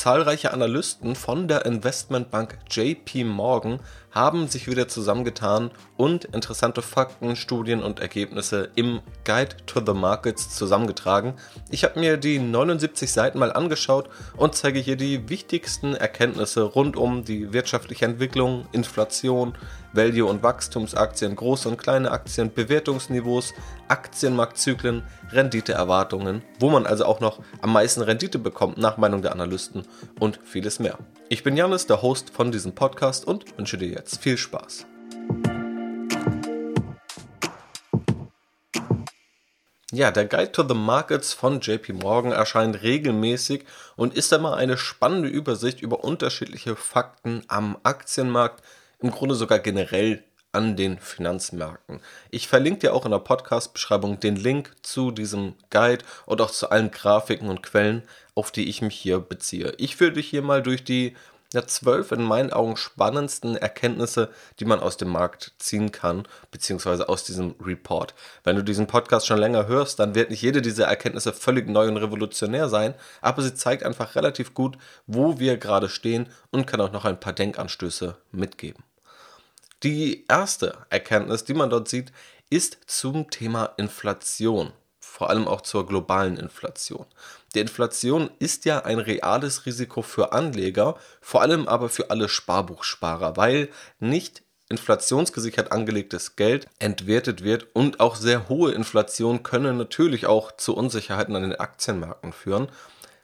Zahlreiche Analysten von der Investmentbank JP Morgan haben sich wieder zusammengetan und interessante Fakten, Studien und Ergebnisse im Guide to the Markets zusammengetragen. Ich habe mir die 79 Seiten mal angeschaut und zeige hier die wichtigsten Erkenntnisse rund um die wirtschaftliche Entwicklung, Inflation, Value- und Wachstumsaktien, große und kleine Aktien, Bewertungsniveaus, Aktienmarktzyklen, Renditeerwartungen, wo man also auch noch am meisten Rendite bekommt nach Meinung der Analysten und vieles mehr. Ich bin Janis, der Host von diesem Podcast und wünsche dir jetzt viel Spaß. Ja, der Guide to the Markets von JP Morgan erscheint regelmäßig und ist einmal eine spannende Übersicht über unterschiedliche Fakten am Aktienmarkt, im Grunde sogar generell an den Finanzmärkten. Ich verlinke dir auch in der Podcast-Beschreibung den Link zu diesem Guide und auch zu allen Grafiken und Quellen, auf die ich mich hier beziehe. Ich führe dich hier mal durch die ja, zwölf in meinen Augen spannendsten Erkenntnisse, die man aus dem Markt ziehen kann, beziehungsweise aus diesem Report. Wenn du diesen Podcast schon länger hörst, dann wird nicht jede dieser Erkenntnisse völlig neu und revolutionär sein, aber sie zeigt einfach relativ gut, wo wir gerade stehen und kann auch noch ein paar Denkanstöße mitgeben. Die erste Erkenntnis, die man dort sieht, ist zum Thema Inflation, vor allem auch zur globalen Inflation. Die Inflation ist ja ein reales Risiko für Anleger, vor allem aber für alle Sparbuchsparer, weil nicht inflationsgesichert angelegtes Geld entwertet wird und auch sehr hohe Inflation können natürlich auch zu Unsicherheiten an den Aktienmärkten führen.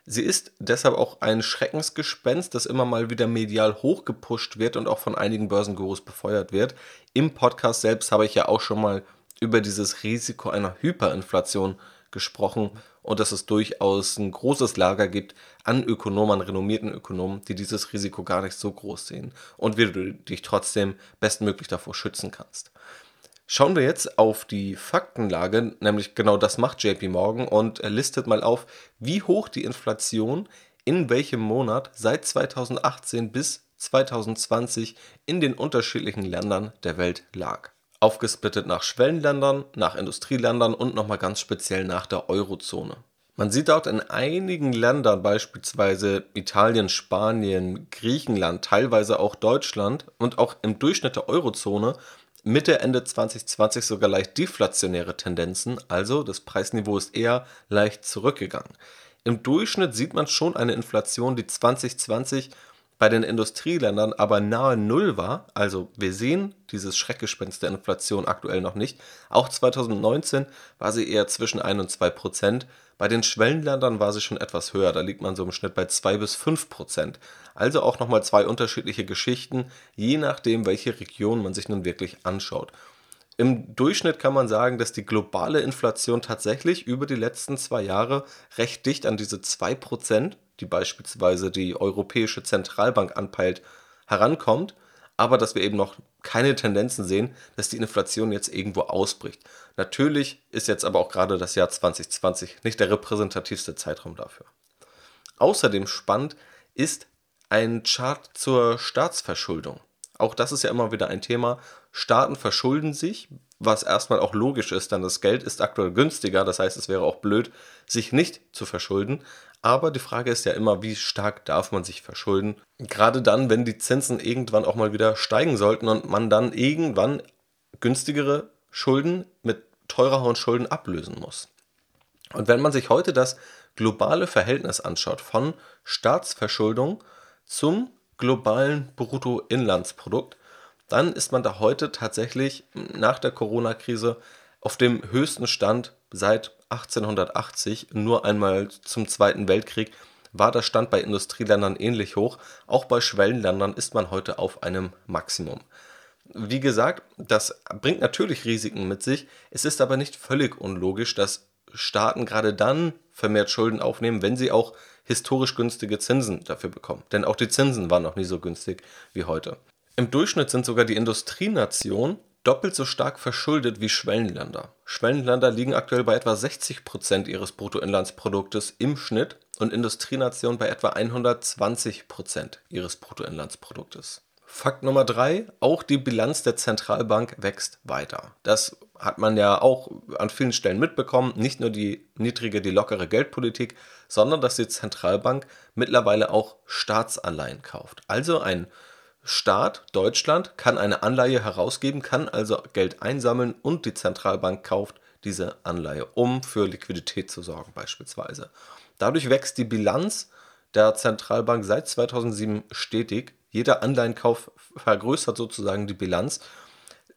Sie ist deshalb auch ein Schreckensgespenst, das immer mal wieder medial hochgepusht wird und auch von einigen Börsengurus befeuert wird. Im Podcast selbst habe ich ja auch schon mal über dieses Risiko einer Hyperinflation gesprochen und dass es durchaus ein großes Lager gibt an Ökonomen, an renommierten Ökonomen, die dieses Risiko gar nicht so groß sehen und wie du dich trotzdem bestmöglich davor schützen kannst. Schauen wir jetzt auf die Faktenlage, nämlich genau das macht JP Morgan und er listet mal auf, wie hoch die Inflation in welchem Monat seit 2018 bis 2020 in den unterschiedlichen Ländern der Welt lag. Aufgesplittet nach Schwellenländern, nach Industrieländern und nochmal ganz speziell nach der Eurozone. Man sieht dort in einigen Ländern, beispielsweise Italien, Spanien, Griechenland, teilweise auch Deutschland und auch im Durchschnitt der Eurozone Mitte, Ende 2020 sogar leicht deflationäre Tendenzen, also das Preisniveau ist eher leicht zurückgegangen. Im Durchschnitt sieht man schon eine Inflation, die 2020 bei den Industrieländern aber nahe Null war. Also wir sehen dieses Schreckgespenst der Inflation aktuell noch nicht. Auch 2019 war sie eher zwischen 1 und 2 Prozent. Bei den Schwellenländern war sie schon etwas höher, da liegt man so im Schnitt bei 2 bis 5 Prozent. Also auch nochmal zwei unterschiedliche Geschichten, je nachdem, welche Region man sich nun wirklich anschaut. Im Durchschnitt kann man sagen, dass die globale Inflation tatsächlich über die letzten zwei Jahre recht dicht an diese 2%, die beispielsweise die Europäische Zentralbank anpeilt, herankommt aber dass wir eben noch keine Tendenzen sehen, dass die Inflation jetzt irgendwo ausbricht. Natürlich ist jetzt aber auch gerade das Jahr 2020 nicht der repräsentativste Zeitraum dafür. Außerdem spannend ist ein Chart zur Staatsverschuldung. Auch das ist ja immer wieder ein Thema. Staaten verschulden sich, was erstmal auch logisch ist, denn das Geld ist aktuell günstiger. Das heißt, es wäre auch blöd, sich nicht zu verschulden. Aber die Frage ist ja immer, wie stark darf man sich verschulden? Gerade dann, wenn die Zinsen irgendwann auch mal wieder steigen sollten und man dann irgendwann günstigere Schulden mit teureren Schulden ablösen muss. Und wenn man sich heute das globale Verhältnis anschaut von Staatsverschuldung zum globalen Bruttoinlandsprodukt, dann ist man da heute tatsächlich nach der Corona-Krise auf dem höchsten Stand seit 1880, nur einmal zum Zweiten Weltkrieg, war der Stand bei Industrieländern ähnlich hoch. Auch bei Schwellenländern ist man heute auf einem Maximum. Wie gesagt, das bringt natürlich Risiken mit sich. Es ist aber nicht völlig unlogisch, dass Staaten gerade dann vermehrt Schulden aufnehmen, wenn sie auch historisch günstige Zinsen dafür bekommen. Denn auch die Zinsen waren noch nie so günstig wie heute. Im Durchschnitt sind sogar die Industrienationen doppelt so stark verschuldet wie Schwellenländer. Schwellenländer liegen aktuell bei etwa 60 Prozent ihres Bruttoinlandsproduktes im Schnitt und Industrienationen bei etwa 120 Prozent ihres Bruttoinlandsproduktes. Fakt Nummer drei, auch die Bilanz der Zentralbank wächst weiter. Das hat man ja auch an vielen Stellen mitbekommen. Nicht nur die niedrige, die lockere Geldpolitik, sondern dass die Zentralbank mittlerweile auch Staatsanleihen kauft. Also ein Staat, Deutschland, kann eine Anleihe herausgeben, kann also Geld einsammeln und die Zentralbank kauft diese Anleihe, um für Liquidität zu sorgen beispielsweise. Dadurch wächst die Bilanz der Zentralbank seit 2007 stetig. Jeder Anleihenkauf vergrößert sozusagen die Bilanz.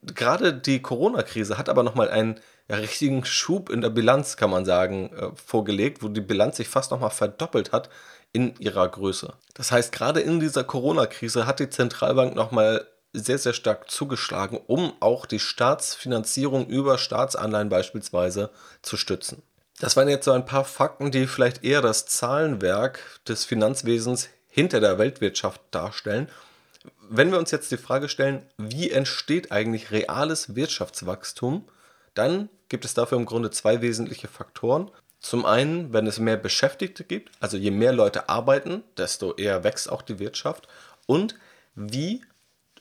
Gerade die Corona-Krise hat aber nochmal einen richtigen Schub in der Bilanz, kann man sagen, äh, vorgelegt, wo die Bilanz sich fast nochmal verdoppelt hat in ihrer Größe. Das heißt, gerade in dieser Corona-Krise hat die Zentralbank nochmal sehr, sehr stark zugeschlagen, um auch die Staatsfinanzierung über Staatsanleihen beispielsweise zu stützen. Das waren jetzt so ein paar Fakten, die vielleicht eher das Zahlenwerk des Finanzwesens hinter der Weltwirtschaft darstellen. Wenn wir uns jetzt die Frage stellen, wie entsteht eigentlich reales Wirtschaftswachstum, dann gibt es dafür im Grunde zwei wesentliche Faktoren. Zum einen, wenn es mehr Beschäftigte gibt, also je mehr Leute arbeiten, desto eher wächst auch die Wirtschaft. Und wie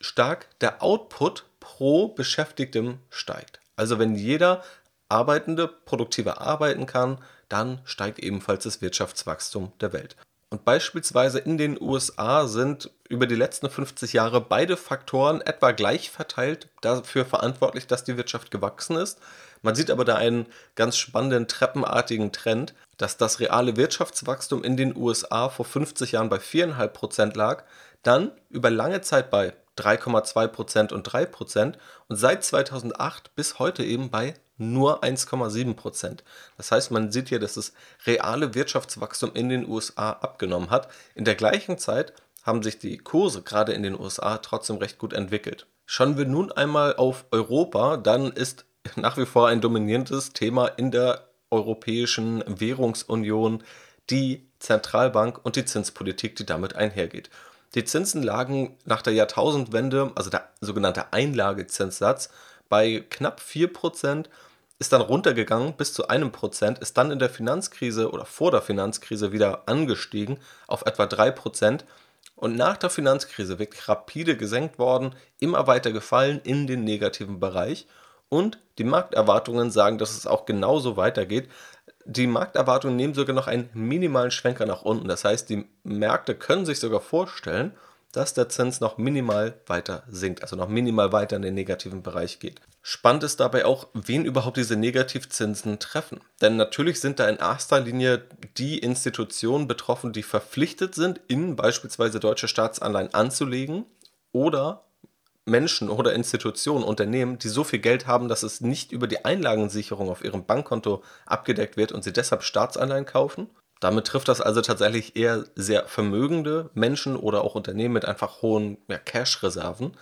stark der Output pro Beschäftigtem steigt. Also wenn jeder Arbeitende produktiver arbeiten kann, dann steigt ebenfalls das Wirtschaftswachstum der Welt. Und beispielsweise in den USA sind über die letzten 50 Jahre beide Faktoren etwa gleich verteilt dafür verantwortlich, dass die Wirtschaft gewachsen ist. Man sieht aber da einen ganz spannenden treppenartigen Trend, dass das reale Wirtschaftswachstum in den USA vor 50 Jahren bei 4,5% lag, dann über lange Zeit bei 3,2% und 3% und seit 2008 bis heute eben bei nur 1,7%. Das heißt, man sieht hier, dass das reale Wirtschaftswachstum in den USA abgenommen hat. In der gleichen Zeit haben sich die Kurse gerade in den USA trotzdem recht gut entwickelt. Schauen wir nun einmal auf Europa, dann ist nach wie vor ein dominierendes Thema in der Europäischen Währungsunion die Zentralbank und die Zinspolitik, die damit einhergeht. Die Zinsen lagen nach der Jahrtausendwende, also der sogenannte Einlagezinssatz, bei knapp 4%, ist dann runtergegangen bis zu einem Prozent, ist dann in der Finanzkrise oder vor der Finanzkrise wieder angestiegen auf etwa 3%. Und nach der Finanzkrise wird rapide gesenkt worden, immer weiter gefallen in den negativen Bereich. Und die Markterwartungen sagen, dass es auch genauso weitergeht. Die Markterwartungen nehmen sogar noch einen minimalen Schwenker nach unten. Das heißt, die Märkte können sich sogar vorstellen, dass der Zins noch minimal weiter sinkt, also noch minimal weiter in den negativen Bereich geht. Spannend ist dabei auch, wen überhaupt diese Negativzinsen treffen. Denn natürlich sind da in erster Linie die Institutionen betroffen, die verpflichtet sind, in beispielsweise deutsche Staatsanleihen anzulegen oder Menschen oder Institutionen, Unternehmen, die so viel Geld haben, dass es nicht über die Einlagensicherung auf ihrem Bankkonto abgedeckt wird und sie deshalb Staatsanleihen kaufen. Damit trifft das also tatsächlich eher sehr vermögende Menschen oder auch Unternehmen mit einfach hohen ja, Cash-Reserven.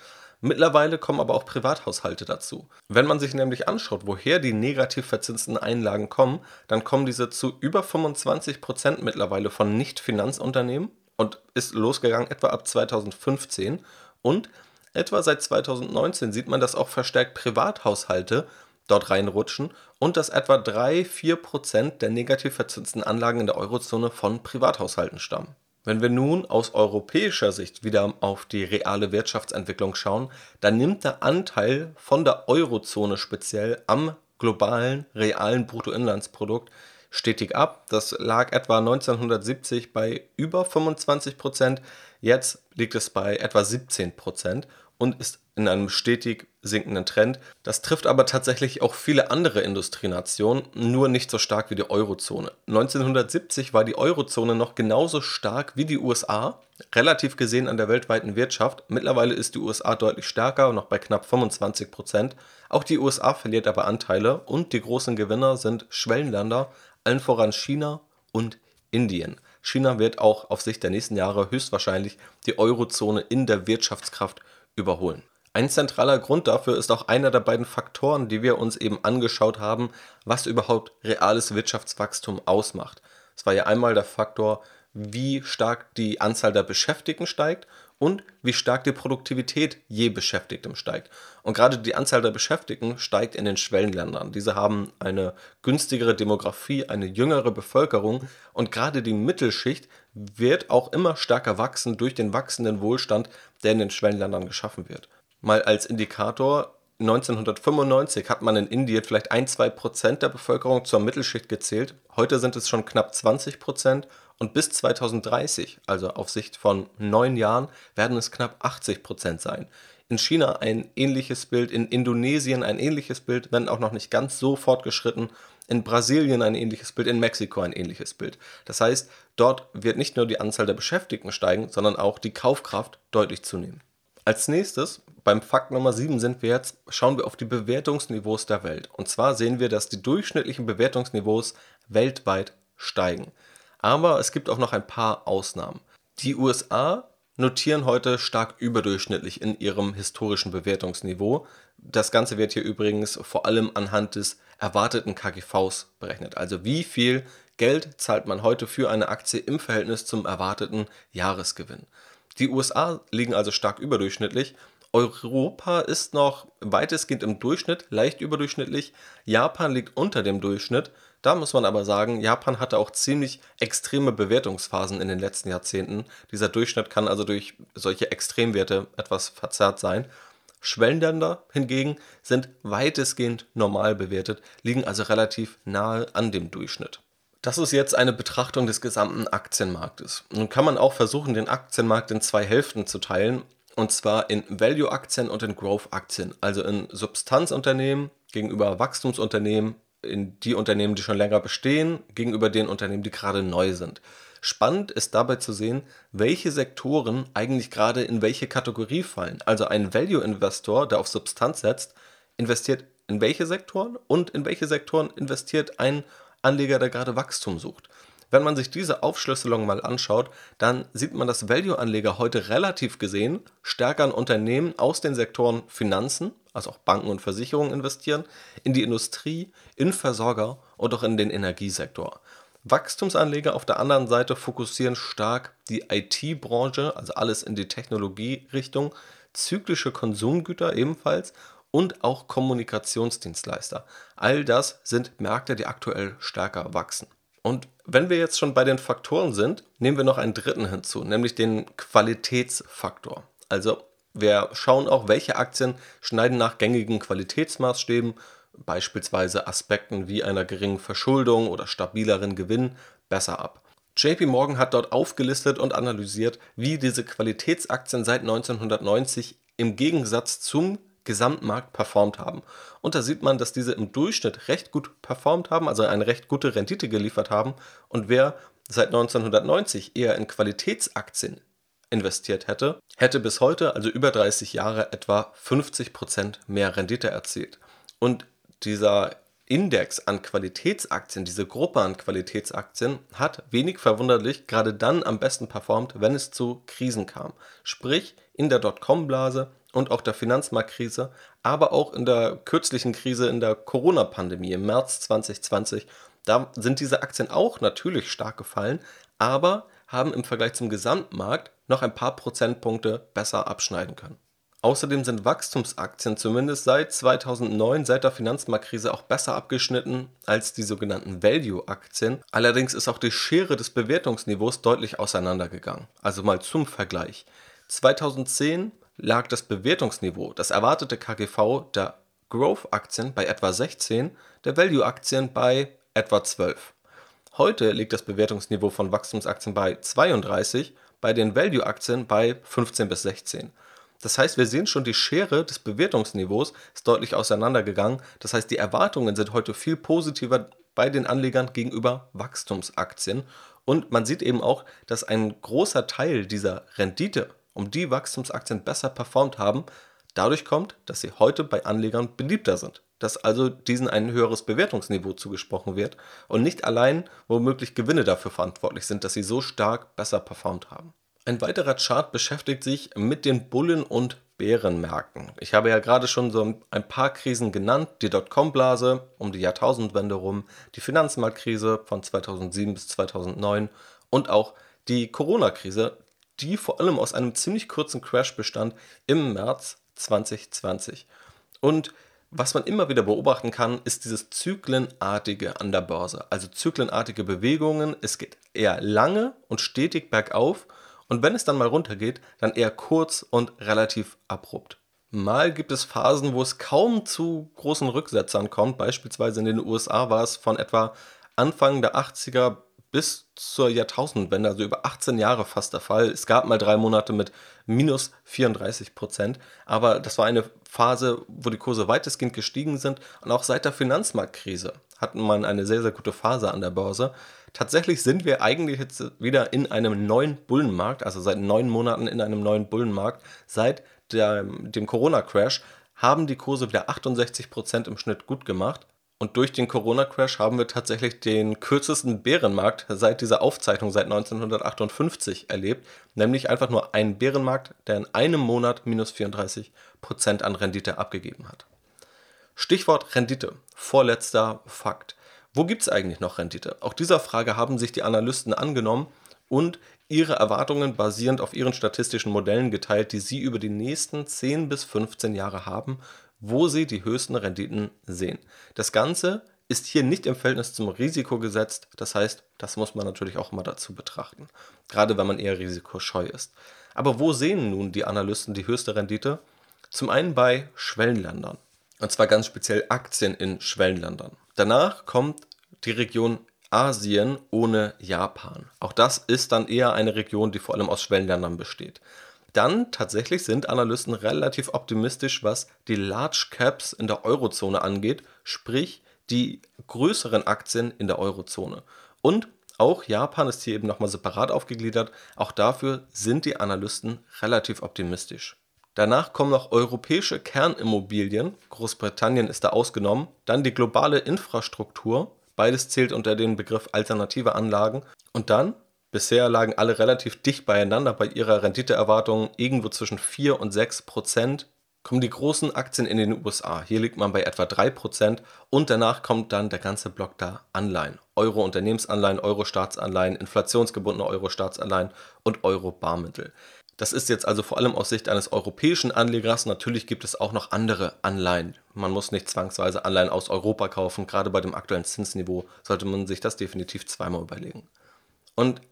Mittlerweile kommen aber auch Privathaushalte dazu. Wenn man sich nämlich anschaut, woher die negativ verzinsten Einlagen kommen, dann kommen diese zu über 25 Prozent mittlerweile von Nicht-Finanzunternehmen und ist losgegangen etwa ab 2015 und Etwa seit 2019 sieht man, dass auch verstärkt Privathaushalte dort reinrutschen und dass etwa 3-4% der negativ verzinsten Anlagen in der Eurozone von Privathaushalten stammen. Wenn wir nun aus europäischer Sicht wieder auf die reale Wirtschaftsentwicklung schauen, dann nimmt der Anteil von der Eurozone speziell am globalen realen Bruttoinlandsprodukt stetig ab. Das lag etwa 1970 bei über 25% jetzt liegt es bei etwa 17% und ist in einem stetig sinkenden Trend. Das trifft aber tatsächlich auch viele andere Industrienationen, nur nicht so stark wie die Eurozone. 1970 war die Eurozone noch genauso stark wie die USA, relativ gesehen an der weltweiten Wirtschaft. Mittlerweile ist die USA deutlich stärker, noch bei knapp 25 Prozent. Auch die USA verliert aber Anteile und die großen Gewinner sind Schwellenländer, allen voran China und Indien. China wird auch auf Sicht der nächsten Jahre höchstwahrscheinlich die Eurozone in der Wirtschaftskraft überholen. Ein zentraler Grund dafür ist auch einer der beiden Faktoren, die wir uns eben angeschaut haben, was überhaupt reales Wirtschaftswachstum ausmacht. Es war ja einmal der Faktor, wie stark die Anzahl der Beschäftigten steigt und wie stark die Produktivität je Beschäftigtem steigt. Und gerade die Anzahl der Beschäftigten steigt in den Schwellenländern. Diese haben eine günstigere Demografie, eine jüngere Bevölkerung und gerade die Mittelschicht wird auch immer stärker wachsen durch den wachsenden Wohlstand, der in den Schwellenländern geschaffen wird. Mal als Indikator, 1995 hat man in Indien vielleicht ein, zwei Prozent der Bevölkerung zur Mittelschicht gezählt. Heute sind es schon knapp 20 Prozent und bis 2030, also auf Sicht von neun Jahren, werden es knapp 80 Prozent sein. In China ein ähnliches Bild, in Indonesien ein ähnliches Bild, wenn auch noch nicht ganz so fortgeschritten. In Brasilien ein ähnliches Bild, in Mexiko ein ähnliches Bild. Das heißt, dort wird nicht nur die Anzahl der Beschäftigten steigen, sondern auch die Kaufkraft deutlich zunehmen. Als nächstes, beim Fakt Nummer 7 sind wir jetzt, schauen wir auf die Bewertungsniveaus der Welt. Und zwar sehen wir, dass die durchschnittlichen Bewertungsniveaus weltweit steigen. Aber es gibt auch noch ein paar Ausnahmen. Die USA notieren heute stark überdurchschnittlich in ihrem historischen Bewertungsniveau. Das Ganze wird hier übrigens vor allem anhand des erwarteten KGVs berechnet. Also wie viel Geld zahlt man heute für eine Aktie im Verhältnis zum erwarteten Jahresgewinn. Die USA liegen also stark überdurchschnittlich. Europa ist noch weitestgehend im Durchschnitt, leicht überdurchschnittlich. Japan liegt unter dem Durchschnitt. Da muss man aber sagen, Japan hatte auch ziemlich extreme Bewertungsphasen in den letzten Jahrzehnten. Dieser Durchschnitt kann also durch solche Extremwerte etwas verzerrt sein. Schwellenländer hingegen sind weitestgehend normal bewertet, liegen also relativ nahe an dem Durchschnitt. Das ist jetzt eine Betrachtung des gesamten Aktienmarktes. Nun kann man auch versuchen, den Aktienmarkt in zwei Hälften zu teilen, und zwar in Value-Aktien und in Growth-Aktien, also in Substanzunternehmen gegenüber Wachstumsunternehmen, in die Unternehmen, die schon länger bestehen, gegenüber den Unternehmen, die gerade neu sind. Spannend ist dabei zu sehen, welche Sektoren eigentlich gerade in welche Kategorie fallen. Also ein Value-Investor, der auf Substanz setzt, investiert in welche Sektoren und in welche Sektoren investiert ein Anleger, der gerade Wachstum sucht. Wenn man sich diese Aufschlüsselung mal anschaut, dann sieht man, dass Value-Anleger heute relativ gesehen stärker in Unternehmen aus den Sektoren Finanzen, also auch Banken und Versicherungen investieren, in die Industrie, in Versorger und auch in den Energiesektor. Wachstumsanleger auf der anderen Seite fokussieren stark die IT-Branche, also alles in die Technologierichtung, zyklische Konsumgüter ebenfalls und auch Kommunikationsdienstleister. All das sind Märkte, die aktuell stärker wachsen. Und wenn wir jetzt schon bei den Faktoren sind, nehmen wir noch einen dritten hinzu, nämlich den Qualitätsfaktor. Also wir schauen auch, welche Aktien schneiden nach gängigen Qualitätsmaßstäben beispielsweise Aspekten wie einer geringen Verschuldung oder stabileren Gewinn besser ab. JP Morgan hat dort aufgelistet und analysiert, wie diese Qualitätsaktien seit 1990 im Gegensatz zum Gesamtmarkt performt haben. Und da sieht man, dass diese im Durchschnitt recht gut performt haben, also eine recht gute Rendite geliefert haben. Und wer seit 1990 eher in Qualitätsaktien investiert hätte, hätte bis heute, also über 30 Jahre, etwa 50% mehr Rendite erzielt. Und dieser Index an Qualitätsaktien, diese Gruppe an Qualitätsaktien, hat wenig verwunderlich gerade dann am besten performt, wenn es zu Krisen kam. Sprich, in der Dotcom-Blase und auch der Finanzmarktkrise, aber auch in der kürzlichen Krise in der Corona-Pandemie im März 2020. Da sind diese Aktien auch natürlich stark gefallen, aber haben im Vergleich zum Gesamtmarkt noch ein paar Prozentpunkte besser abschneiden können. Außerdem sind Wachstumsaktien zumindest seit 2009, seit der Finanzmarktkrise, auch besser abgeschnitten als die sogenannten Value-Aktien. Allerdings ist auch die Schere des Bewertungsniveaus deutlich auseinandergegangen. Also mal zum Vergleich. 2010 lag das Bewertungsniveau, das erwartete KGV der Growth-Aktien bei etwa 16, der Value-Aktien bei etwa 12. Heute liegt das Bewertungsniveau von Wachstumsaktien bei 32, bei den Value-Aktien bei 15 bis 16. Das heißt, wir sehen schon, die Schere des Bewertungsniveaus ist deutlich auseinandergegangen. Das heißt, die Erwartungen sind heute viel positiver bei den Anlegern gegenüber Wachstumsaktien. Und man sieht eben auch, dass ein großer Teil dieser Rendite, um die Wachstumsaktien besser performt haben, dadurch kommt, dass sie heute bei Anlegern beliebter sind. Dass also diesen ein höheres Bewertungsniveau zugesprochen wird und nicht allein womöglich Gewinne dafür verantwortlich sind, dass sie so stark besser performt haben. Ein weiterer Chart beschäftigt sich mit den Bullen- und Bärenmärkten. Ich habe ja gerade schon so ein paar Krisen genannt. Die Dotcom-Blase um die Jahrtausendwende rum, die Finanzmarktkrise von 2007 bis 2009 und auch die Corona-Krise, die vor allem aus einem ziemlich kurzen Crash bestand im März 2020. Und Was man immer wieder beobachten kann, ist dieses Zyklenartige an der Börse. Also zyklenartige Bewegungen. Es geht eher lange und stetig bergauf. Und wenn es dann mal runtergeht, dann eher kurz und relativ abrupt. Mal gibt es Phasen, wo es kaum zu großen Rücksetzern kommt. Beispielsweise in den USA war es von etwa Anfang der 80er bis zur Jahrtausendwende, also über 18 Jahre fast der Fall. Es gab mal drei Monate mit minus 34 Prozent, aber das war eine Phase, wo die Kurse weitestgehend gestiegen sind und auch seit der Finanzmarktkrise hatten man eine sehr, sehr gute Phase an der Börse. Tatsächlich sind wir eigentlich jetzt wieder in einem neuen Bullenmarkt, also seit neun Monaten in einem neuen Bullenmarkt. Seit der, dem Corona-Crash haben die Kurse wieder 68 Prozent im Schnitt gut gemacht. Und durch den Corona-Crash haben wir tatsächlich den kürzesten Bärenmarkt seit dieser Aufzeichnung seit 1958 erlebt. Nämlich einfach nur einen Bärenmarkt, der in einem Monat minus 34% an Rendite abgegeben hat. Stichwort Rendite. Vorletzter Fakt. Wo gibt es eigentlich noch Rendite? Auch dieser Frage haben sich die Analysten angenommen und ihre Erwartungen basierend auf ihren statistischen Modellen geteilt, die sie über die nächsten 10 bis 15 Jahre haben wo sie die höchsten Renditen sehen. Das Ganze ist hier nicht im Verhältnis zum Risiko gesetzt. Das heißt, das muss man natürlich auch immer dazu betrachten, gerade wenn man eher risikoscheu ist. Aber wo sehen nun die Analysten die höchste Rendite? Zum einen bei Schwellenländern. Und zwar ganz speziell Aktien in Schwellenländern. Danach kommt die Region Asien ohne Japan. Auch das ist dann eher eine Region, die vor allem aus Schwellenländern besteht dann tatsächlich sind Analysten relativ optimistisch, was die Large Caps in der Eurozone angeht, sprich die größeren Aktien in der Eurozone. Und auch Japan ist hier eben nochmal separat aufgegliedert. Auch dafür sind die Analysten relativ optimistisch. Danach kommen noch europäische Kernimmobilien, Großbritannien ist da ausgenommen, dann die globale Infrastruktur, beides zählt unter den Begriff alternative Anlagen und dann Bisher lagen alle relativ dicht beieinander bei ihrer Renditeerwartung irgendwo zwischen 4 und 6 Prozent. Kommen die großen Aktien in den USA. Hier liegt man bei etwa 3 Prozent und danach kommt dann der ganze Block da Anleihen. Euro-Unternehmensanleihen, Euro-Staatsanleihen, inflationsgebundene Euro-Staatsanleihen und Euro-Barmittel. Das ist jetzt also vor allem aus Sicht eines europäischen Anlegers. Natürlich gibt es auch noch andere Anleihen. Man muss nicht zwangsweise Anleihen aus Europa kaufen. Gerade bei dem aktuellen Zinsniveau sollte man sich das definitiv zweimal überlegen. Und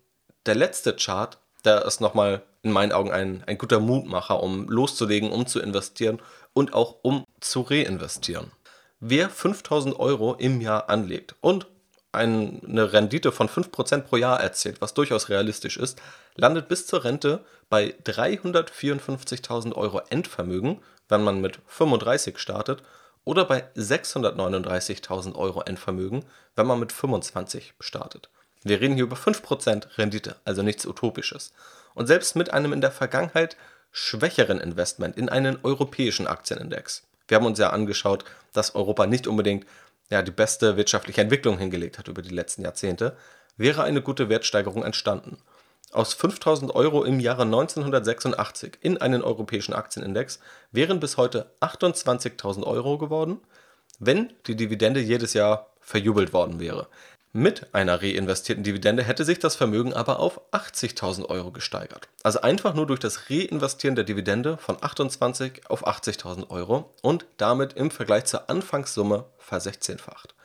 der letzte Chart, der ist nochmal in meinen Augen ein, ein guter Mutmacher, um loszulegen, um zu investieren und auch um zu reinvestieren. Wer 5000 Euro im Jahr anlegt und eine Rendite von 5% pro Jahr erzielt, was durchaus realistisch ist, landet bis zur Rente bei 354.000 Euro Endvermögen, wenn man mit 35 startet, oder bei 639.000 Euro Endvermögen, wenn man mit 25 startet. Wir reden hier über 5% Rendite, also nichts Utopisches. Und selbst mit einem in der Vergangenheit schwächeren Investment in einen europäischen Aktienindex. Wir haben uns ja angeschaut, dass Europa nicht unbedingt ja, die beste wirtschaftliche Entwicklung hingelegt hat über die letzten Jahrzehnte, wäre eine gute Wertsteigerung entstanden. Aus 5000 Euro im Jahre 1986 in einen europäischen Aktienindex wären bis heute 28.000 Euro geworden, wenn die Dividende jedes Jahr verjubelt worden wäre. Mit einer reinvestierten Dividende hätte sich das Vermögen aber auf 80.000 Euro gesteigert. Also einfach nur durch das Reinvestieren der Dividende von 28 auf 80.000 Euro und damit im Vergleich zur Anfangssumme versechzehnfacht.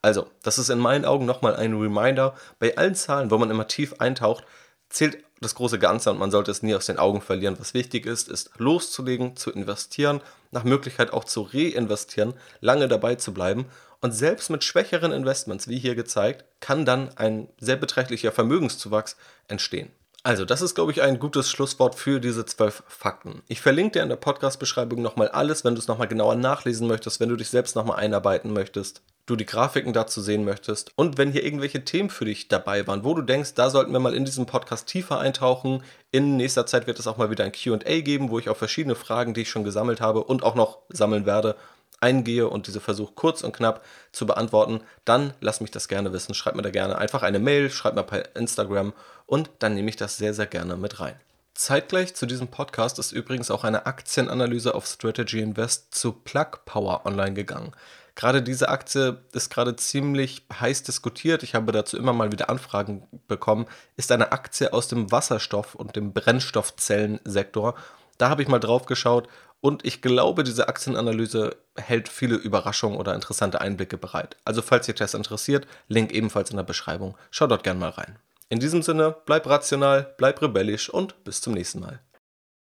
Also, das ist in meinen Augen nochmal ein Reminder, bei allen Zahlen, wo man immer tief eintaucht, zählt das große Ganze und man sollte es nie aus den Augen verlieren. Was wichtig ist, ist loszulegen, zu investieren, nach Möglichkeit auch zu reinvestieren, lange dabei zu bleiben und selbst mit schwächeren Investments, wie hier gezeigt, kann dann ein sehr beträchtlicher Vermögenszuwachs entstehen. Also, das ist, glaube ich, ein gutes Schlusswort für diese zwölf Fakten. Ich verlinke dir in der Podcast-Beschreibung nochmal alles, wenn du es nochmal genauer nachlesen möchtest, wenn du dich selbst nochmal einarbeiten möchtest, du die Grafiken dazu sehen möchtest und wenn hier irgendwelche Themen für dich dabei waren, wo du denkst, da sollten wir mal in diesem Podcast tiefer eintauchen. In nächster Zeit wird es auch mal wieder ein QA geben, wo ich auf verschiedene Fragen, die ich schon gesammelt habe und auch noch sammeln werde, eingehe und diese versuche kurz und knapp zu beantworten, dann lass mich das gerne wissen. Schreib mir da gerne einfach eine Mail, schreib mir per Instagram und dann nehme ich das sehr, sehr gerne mit rein. Zeitgleich zu diesem Podcast ist übrigens auch eine Aktienanalyse auf Strategy Invest zu Plug Power online gegangen. Gerade diese Aktie ist gerade ziemlich heiß diskutiert. Ich habe dazu immer mal wieder Anfragen bekommen. Ist eine Aktie aus dem Wasserstoff- und dem Brennstoffzellensektor. Da habe ich mal drauf geschaut Und ich glaube, diese Aktienanalyse hält viele Überraschungen oder interessante Einblicke bereit. Also falls ihr das interessiert, Link ebenfalls in der Beschreibung. Schaut dort gerne mal rein. In diesem Sinne, bleib rational, bleib rebellisch und bis zum nächsten Mal.